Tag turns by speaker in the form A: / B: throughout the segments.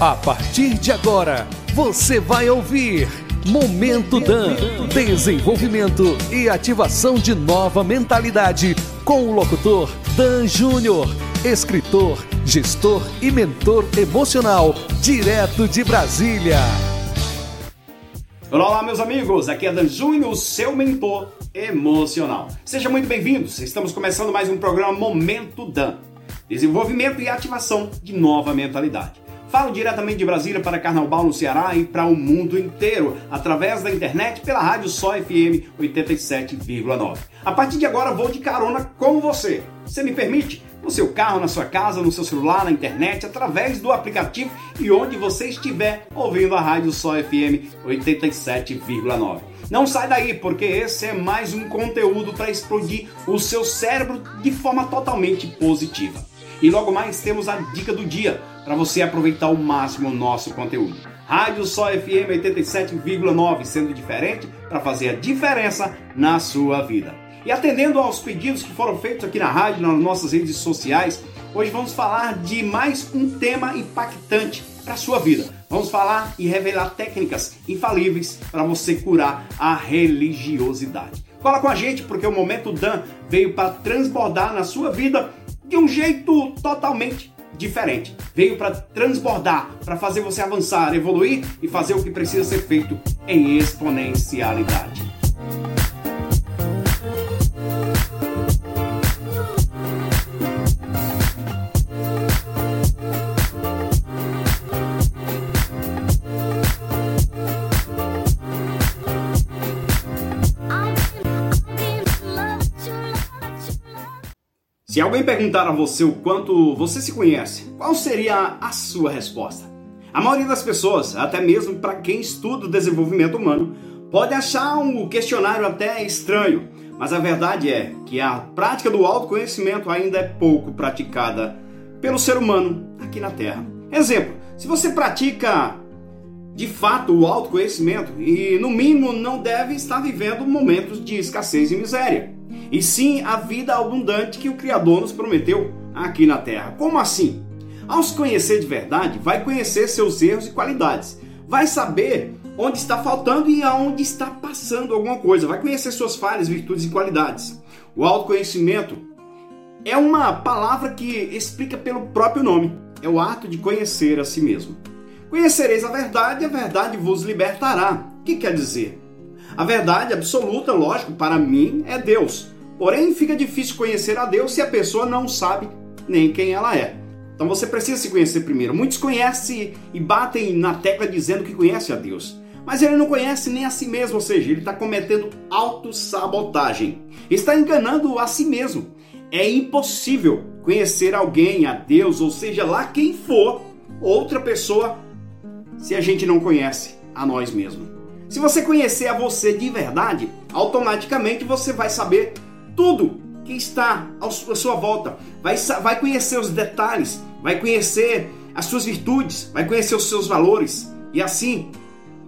A: A partir de agora, você vai ouvir Momento Dan desenvolvimento e ativação de nova mentalidade com o locutor Dan Júnior, escritor, gestor e mentor emocional, direto de Brasília.
B: Olá, meus amigos, aqui é Dan Júnior, seu mentor emocional. Sejam muito bem-vindos. Estamos começando mais um programa Momento Dan. Desenvolvimento e ativação de nova mentalidade. Falo diretamente de Brasília para Carnaval no Ceará e para o mundo inteiro, através da internet pela rádio Só FM 87,9. A partir de agora vou de carona com você. Você me permite? No seu carro, na sua casa, no seu celular, na internet, através do aplicativo e onde você estiver ouvindo a rádio Só FM 87,9. Não sai daí, porque esse é mais um conteúdo para explodir o seu cérebro de forma totalmente positiva. E logo mais temos a dica do dia para você aproveitar ao máximo o nosso conteúdo. Rádio Só FM 87,9, sendo diferente para fazer a diferença na sua vida. E atendendo aos pedidos que foram feitos aqui na rádio, nas nossas redes sociais, hoje vamos falar de mais um tema impactante para a sua vida. Vamos falar e revelar técnicas infalíveis para você curar a religiosidade. Cola com a gente porque o Momento Dan veio para transbordar na sua vida de um jeito totalmente diferente. Veio para transbordar, para fazer você avançar, evoluir e fazer o que precisa ser feito em exponencialidade. Se alguém perguntar a você o quanto você se conhece, qual seria a sua resposta? A maioria das pessoas, até mesmo para quem estuda o desenvolvimento humano, pode achar um questionário até estranho, mas a verdade é que a prática do autoconhecimento ainda é pouco praticada pelo ser humano aqui na Terra. Exemplo, se você pratica de fato o autoconhecimento e no mínimo não deve estar vivendo momentos de escassez e miséria e sim a vida abundante que o Criador nos prometeu aqui na Terra. Como assim? Ao se conhecer de verdade, vai conhecer seus erros e qualidades, vai saber onde está faltando e aonde está passando alguma coisa, vai conhecer suas falhas, virtudes e qualidades. O autoconhecimento é uma palavra que explica pelo próprio nome, é o ato de conhecer a si mesmo. Conhecereis a verdade e a verdade vos libertará. O que quer dizer? A verdade absoluta, lógico, para mim é Deus. Porém, fica difícil conhecer a Deus se a pessoa não sabe nem quem ela é. Então você precisa se conhecer primeiro. Muitos conhecem e batem na tecla dizendo que conhece a Deus. Mas ele não conhece nem a si mesmo, ou seja, ele está cometendo autossabotagem. Está enganando a si mesmo. É impossível conhecer alguém, a Deus, ou seja lá quem for, outra pessoa, se a gente não conhece a nós mesmos. Se você conhecer a você de verdade, automaticamente você vai saber tudo que está à sua volta. Vai, vai conhecer os detalhes, vai conhecer as suas virtudes, vai conhecer os seus valores. E assim,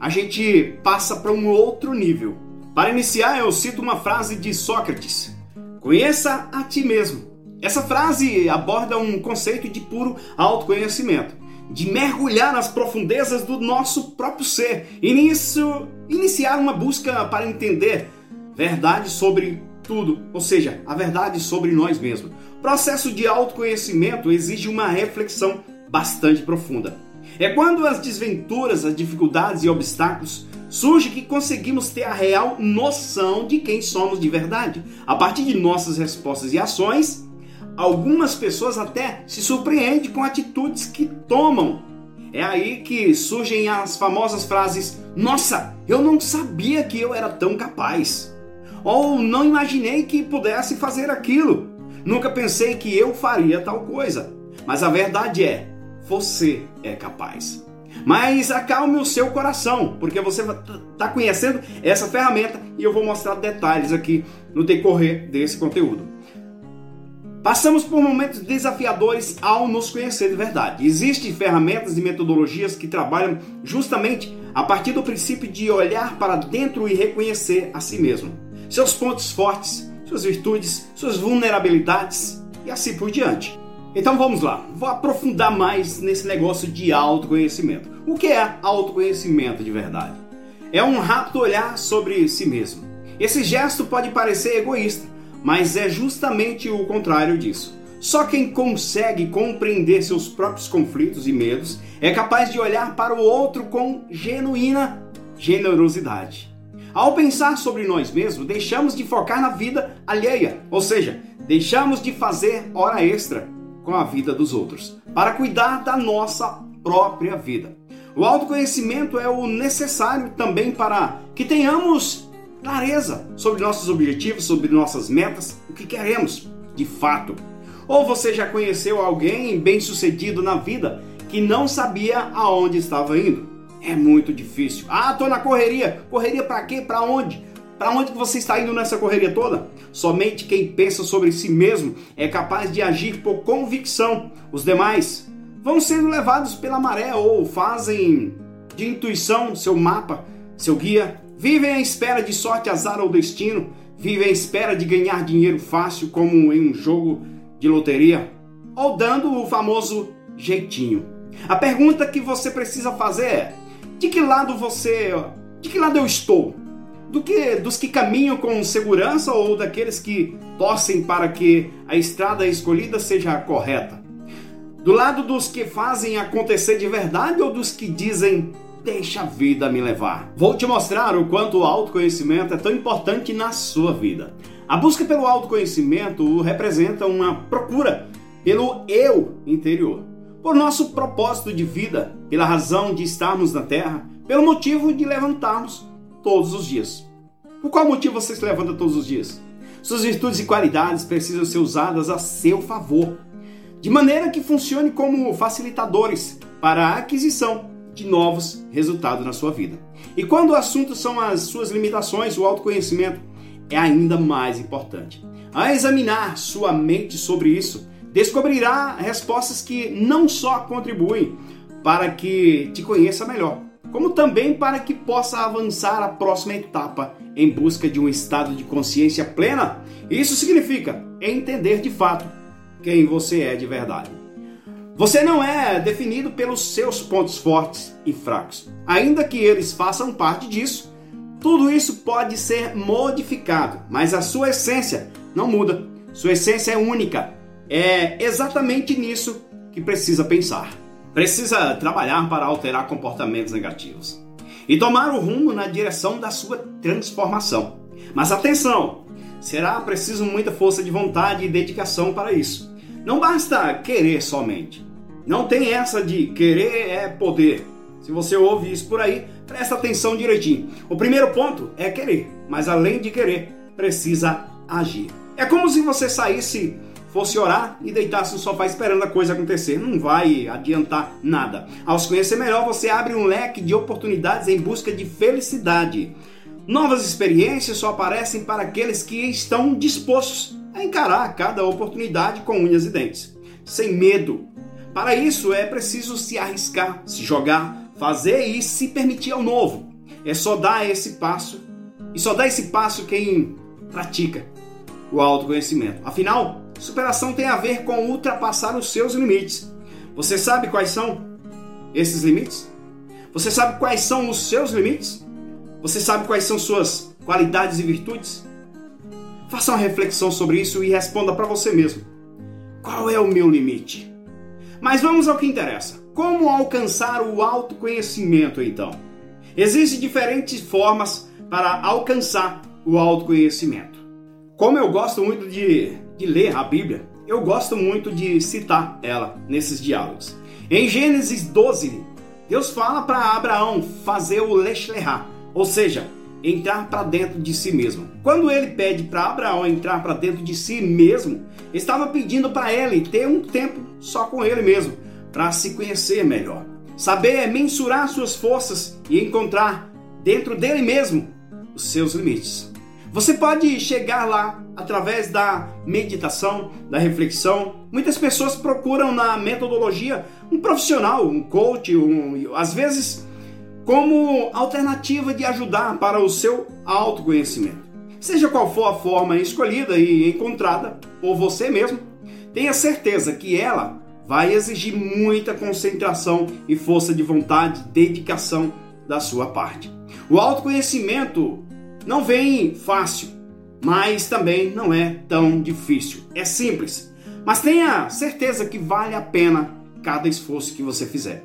B: a gente passa para um outro nível. Para iniciar, eu cito uma frase de Sócrates: Conheça a ti mesmo. Essa frase aborda um conceito de puro autoconhecimento, de mergulhar nas profundezas do nosso próprio ser e nisso iniciar uma busca para entender verdade sobre tudo, ou seja, a verdade sobre nós mesmos. O processo de autoconhecimento exige uma reflexão bastante profunda. É quando as desventuras, as dificuldades e obstáculos surgem que conseguimos ter a real noção de quem somos de verdade. A partir de nossas respostas e ações, algumas pessoas até se surpreendem com atitudes que tomam. É aí que surgem as famosas frases: Nossa, eu não sabia que eu era tão capaz ou não imaginei que pudesse fazer aquilo. Nunca pensei que eu faria tal coisa. Mas a verdade é, você é capaz. Mas acalme o seu coração, porque você está conhecendo essa ferramenta e eu vou mostrar detalhes aqui no decorrer desse conteúdo. Passamos por momentos desafiadores ao nos conhecer de verdade. Existem ferramentas e metodologias que trabalham justamente a partir do princípio de olhar para dentro e reconhecer a si mesmo seus pontos fortes, suas virtudes, suas vulnerabilidades e assim por diante. Então vamos lá, vou aprofundar mais nesse negócio de autoconhecimento. O que é autoconhecimento de verdade? É um rápido olhar sobre si mesmo. Esse gesto pode parecer egoísta, mas é justamente o contrário disso. Só quem consegue compreender seus próprios conflitos e medos é capaz de olhar para o outro com genuína generosidade. Ao pensar sobre nós mesmos, deixamos de focar na vida alheia, ou seja, deixamos de fazer hora extra com a vida dos outros, para cuidar da nossa própria vida. O autoconhecimento é o necessário também para que tenhamos clareza sobre nossos objetivos, sobre nossas metas, o que queremos de fato. Ou você já conheceu alguém bem-sucedido na vida que não sabia aonde estava indo? É muito difícil. Ah, tô na correria. Correria para quê? Para onde? Para onde que você está indo nessa correria toda? Somente quem pensa sobre si mesmo é capaz de agir por convicção. Os demais vão sendo levados pela maré ou fazem de intuição seu mapa, seu guia, vivem à espera de sorte, azar ou destino, vivem à espera de ganhar dinheiro fácil como em um jogo de loteria, ou dando o famoso jeitinho. A pergunta que você precisa fazer é: de que lado você, de que lado eu estou? do que dos que caminham com segurança ou daqueles que torcem para que a estrada escolhida seja a correta? Do lado dos que fazem acontecer de verdade ou dos que dizem deixa a vida me levar? Vou te mostrar o quanto o autoconhecimento é tão importante na sua vida. A busca pelo autoconhecimento representa uma procura pelo eu interior, por nosso propósito de vida, pela razão de estarmos na Terra, pelo motivo de levantarmos todos os dias. Por qual motivo você se levanta todos os dias? Suas virtudes e qualidades precisam ser usadas a seu favor, de maneira que funcione como facilitadores para a aquisição de novos resultados na sua vida. E quando o assunto são as suas limitações, o autoconhecimento é ainda mais importante. A examinar sua mente sobre isso, descobrirá respostas que não só contribuem para que te conheça melhor, como também para que possa avançar à próxima etapa em busca de um estado de consciência plena. Isso significa entender de fato quem você é de verdade. Você não é definido pelos seus pontos fortes e fracos. Ainda que eles façam parte disso, tudo isso pode ser modificado, mas a sua essência não muda. Sua essência é única. É exatamente nisso que precisa pensar precisa trabalhar para alterar comportamentos negativos e tomar o rumo na direção da sua transformação. Mas atenção, será preciso muita força de vontade e dedicação para isso. Não basta querer somente. Não tem essa de querer é poder. Se você ouve isso por aí, presta atenção direitinho. O primeiro ponto é querer, mas além de querer, precisa agir. É como se você saísse fosse orar e deitasse no sofá esperando a coisa acontecer. Não vai adiantar nada. Ao se conhecer melhor, você abre um leque de oportunidades em busca de felicidade. Novas experiências só aparecem para aqueles que estão dispostos a encarar cada oportunidade com unhas e dentes, sem medo. Para isso é preciso se arriscar, se jogar, fazer e se permitir ao novo. É só dar esse passo, e só dá esse passo quem pratica o autoconhecimento. Afinal, Superação tem a ver com ultrapassar os seus limites. Você sabe quais são esses limites? Você sabe quais são os seus limites? Você sabe quais são suas qualidades e virtudes? Faça uma reflexão sobre isso e responda para você mesmo. Qual é o meu limite? Mas vamos ao que interessa. Como alcançar o autoconhecimento então? Existem diferentes formas para alcançar o autoconhecimento. Como eu gosto muito de ler a Bíblia, eu gosto muito de citar ela nesses diálogos. Em Gênesis 12, Deus fala para Abraão fazer o Lechlerá, ou seja, entrar para dentro de si mesmo. Quando ele pede para Abraão entrar para dentro de si mesmo, estava pedindo para ele ter um tempo só com ele mesmo, para se conhecer melhor. Saber mensurar suas forças e encontrar dentro dele mesmo os seus limites. Você pode chegar lá através da meditação, da reflexão. Muitas pessoas procuram na metodologia um profissional, um coach, um, às vezes como alternativa de ajudar para o seu autoconhecimento. Seja qual for a forma escolhida e encontrada por você mesmo, tenha certeza que ela vai exigir muita concentração e força de vontade, dedicação da sua parte. O autoconhecimento não vem fácil, mas também não é tão difícil. É simples, mas tenha certeza que vale a pena cada esforço que você fizer.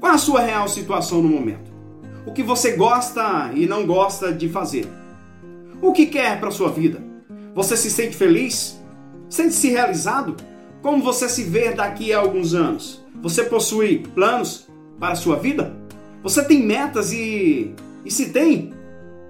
B: Qual a sua real situação no momento? O que você gosta e não gosta de fazer? O que quer para sua vida? Você se sente feliz? Sente-se realizado? Como você se vê daqui a alguns anos? Você possui planos para a sua vida? Você tem metas e e se tem,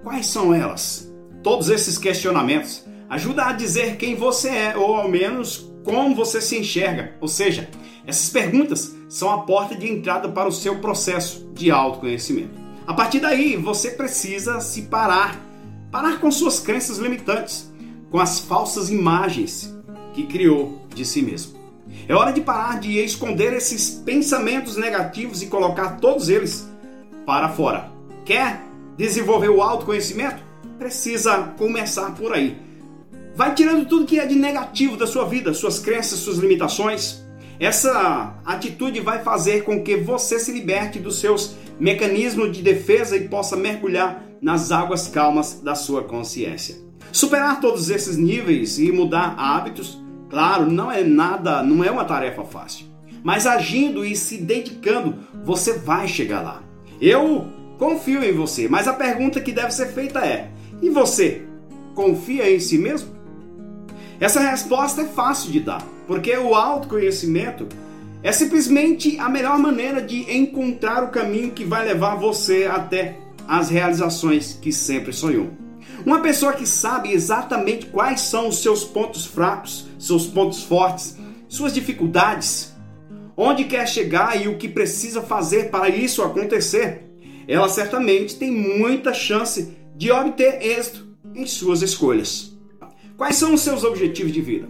B: quais são elas? Todos esses questionamentos ajudam a dizer quem você é ou ao menos como você se enxerga. Ou seja, essas perguntas são a porta de entrada para o seu processo de autoconhecimento. A partir daí, você precisa se parar, parar com suas crenças limitantes, com as falsas imagens que criou de si mesmo. É hora de parar de esconder esses pensamentos negativos e colocar todos eles para fora. Quer desenvolver o autoconhecimento? Precisa começar por aí. Vai tirando tudo que é de negativo da sua vida, suas crenças, suas limitações. Essa atitude vai fazer com que você se liberte dos seus mecanismos de defesa e possa mergulhar nas águas calmas da sua consciência. Superar todos esses níveis e mudar hábitos, claro, não é nada, não é uma tarefa fácil. Mas agindo e se dedicando, você vai chegar lá. Eu confio em você, mas a pergunta que deve ser feita é: e você confia em si mesmo? Essa resposta é fácil de dar, porque o autoconhecimento é simplesmente a melhor maneira de encontrar o caminho que vai levar você até as realizações que sempre sonhou. Uma pessoa que sabe exatamente quais são os seus pontos fracos, seus pontos fortes, suas dificuldades, onde quer chegar e o que precisa fazer para isso acontecer, ela certamente tem muita chance de obter êxito em suas escolhas. Quais são os seus objetivos de vida?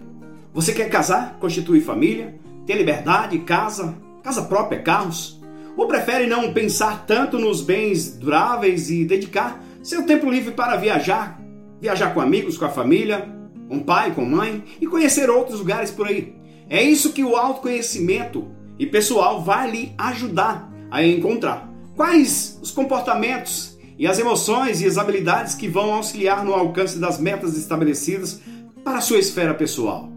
B: Você quer casar, constituir família, ter liberdade, casa, casa própria, carros? Ou prefere não pensar tanto nos bens duráveis e dedicar seu tempo livre para viajar, viajar com amigos, com a família, com pai, com mãe e conhecer outros lugares por aí? É isso que o autoconhecimento e pessoal vai lhe ajudar a encontrar. Quais os comportamentos e as emoções e as habilidades que vão auxiliar no alcance das metas estabelecidas para a sua esfera pessoal?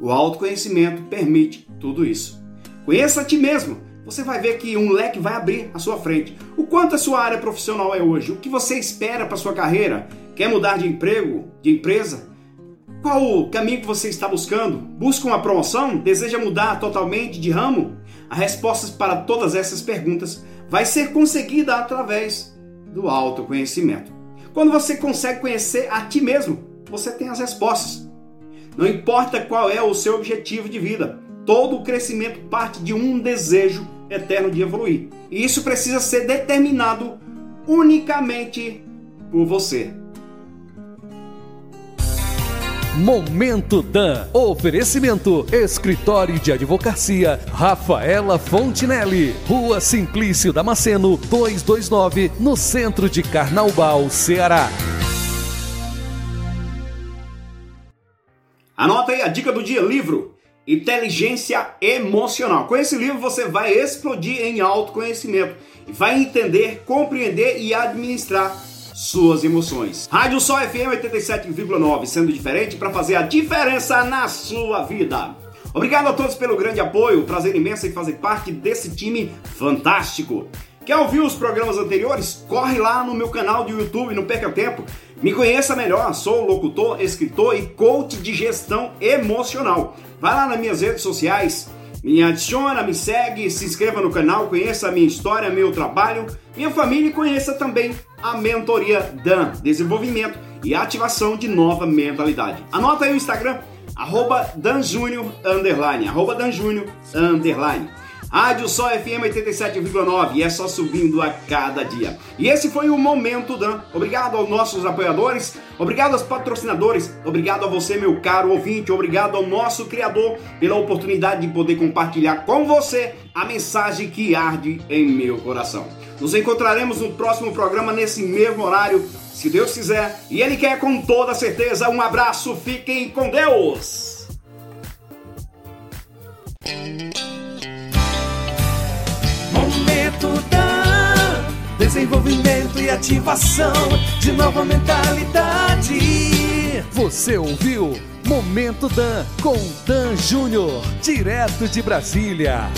B: O autoconhecimento permite tudo isso. Conheça a ti mesmo. Você vai ver que um leque vai abrir à sua frente. O quanto a sua área profissional é hoje? O que você espera para sua carreira? Quer mudar de emprego, de empresa? Qual o caminho que você está buscando? Busca uma promoção? Deseja mudar totalmente de ramo? A resposta para todas essas perguntas vai ser conseguida através do autoconhecimento. Quando você consegue conhecer a ti mesmo, você tem as respostas. Não importa qual é o seu objetivo de vida, todo o crescimento parte de um desejo eterno de evoluir. E isso precisa ser determinado unicamente por você.
A: Momento Dan. Oferecimento: Escritório de Advocacia Rafaela Fontinelli. Rua Simplício Damasceno, 229, no centro de Carnaubal, Ceará.
B: Anota aí a dica do dia: livro Inteligência Emocional. Com esse livro você vai explodir em autoconhecimento e vai entender, compreender e administrar suas emoções. Rádio Sol FM 87,9, sendo diferente para fazer a diferença na sua vida. Obrigado a todos pelo grande apoio, prazer imenso em fazer parte desse time fantástico. Quer ouvir os programas anteriores? Corre lá no meu canal do YouTube, não perca tempo. Me conheça melhor, sou locutor, escritor e coach de gestão emocional. Vai lá nas minhas redes sociais, me adiciona, me segue, se inscreva no canal, conheça a minha história, meu trabalho, minha família e conheça também a mentoria DAN, desenvolvimento e ativação de nova mentalidade. Anota aí o Instagram, arroba danjúnior, underline, arroba underline. Rádio Sol FM 87,9 e é só subindo a cada dia. E esse foi o Momento Dan. Obrigado aos nossos apoiadores, obrigado aos patrocinadores, obrigado a você, meu caro ouvinte, obrigado ao nosso Criador pela oportunidade de poder compartilhar com você a mensagem que arde em meu coração. Nos encontraremos no próximo programa nesse mesmo horário, se Deus quiser, e Ele quer com toda certeza. Um abraço, fiquem com Deus!
A: Desenvolvimento e ativação de nova mentalidade. Você ouviu Momento Dan com Dan Júnior, direto de Brasília.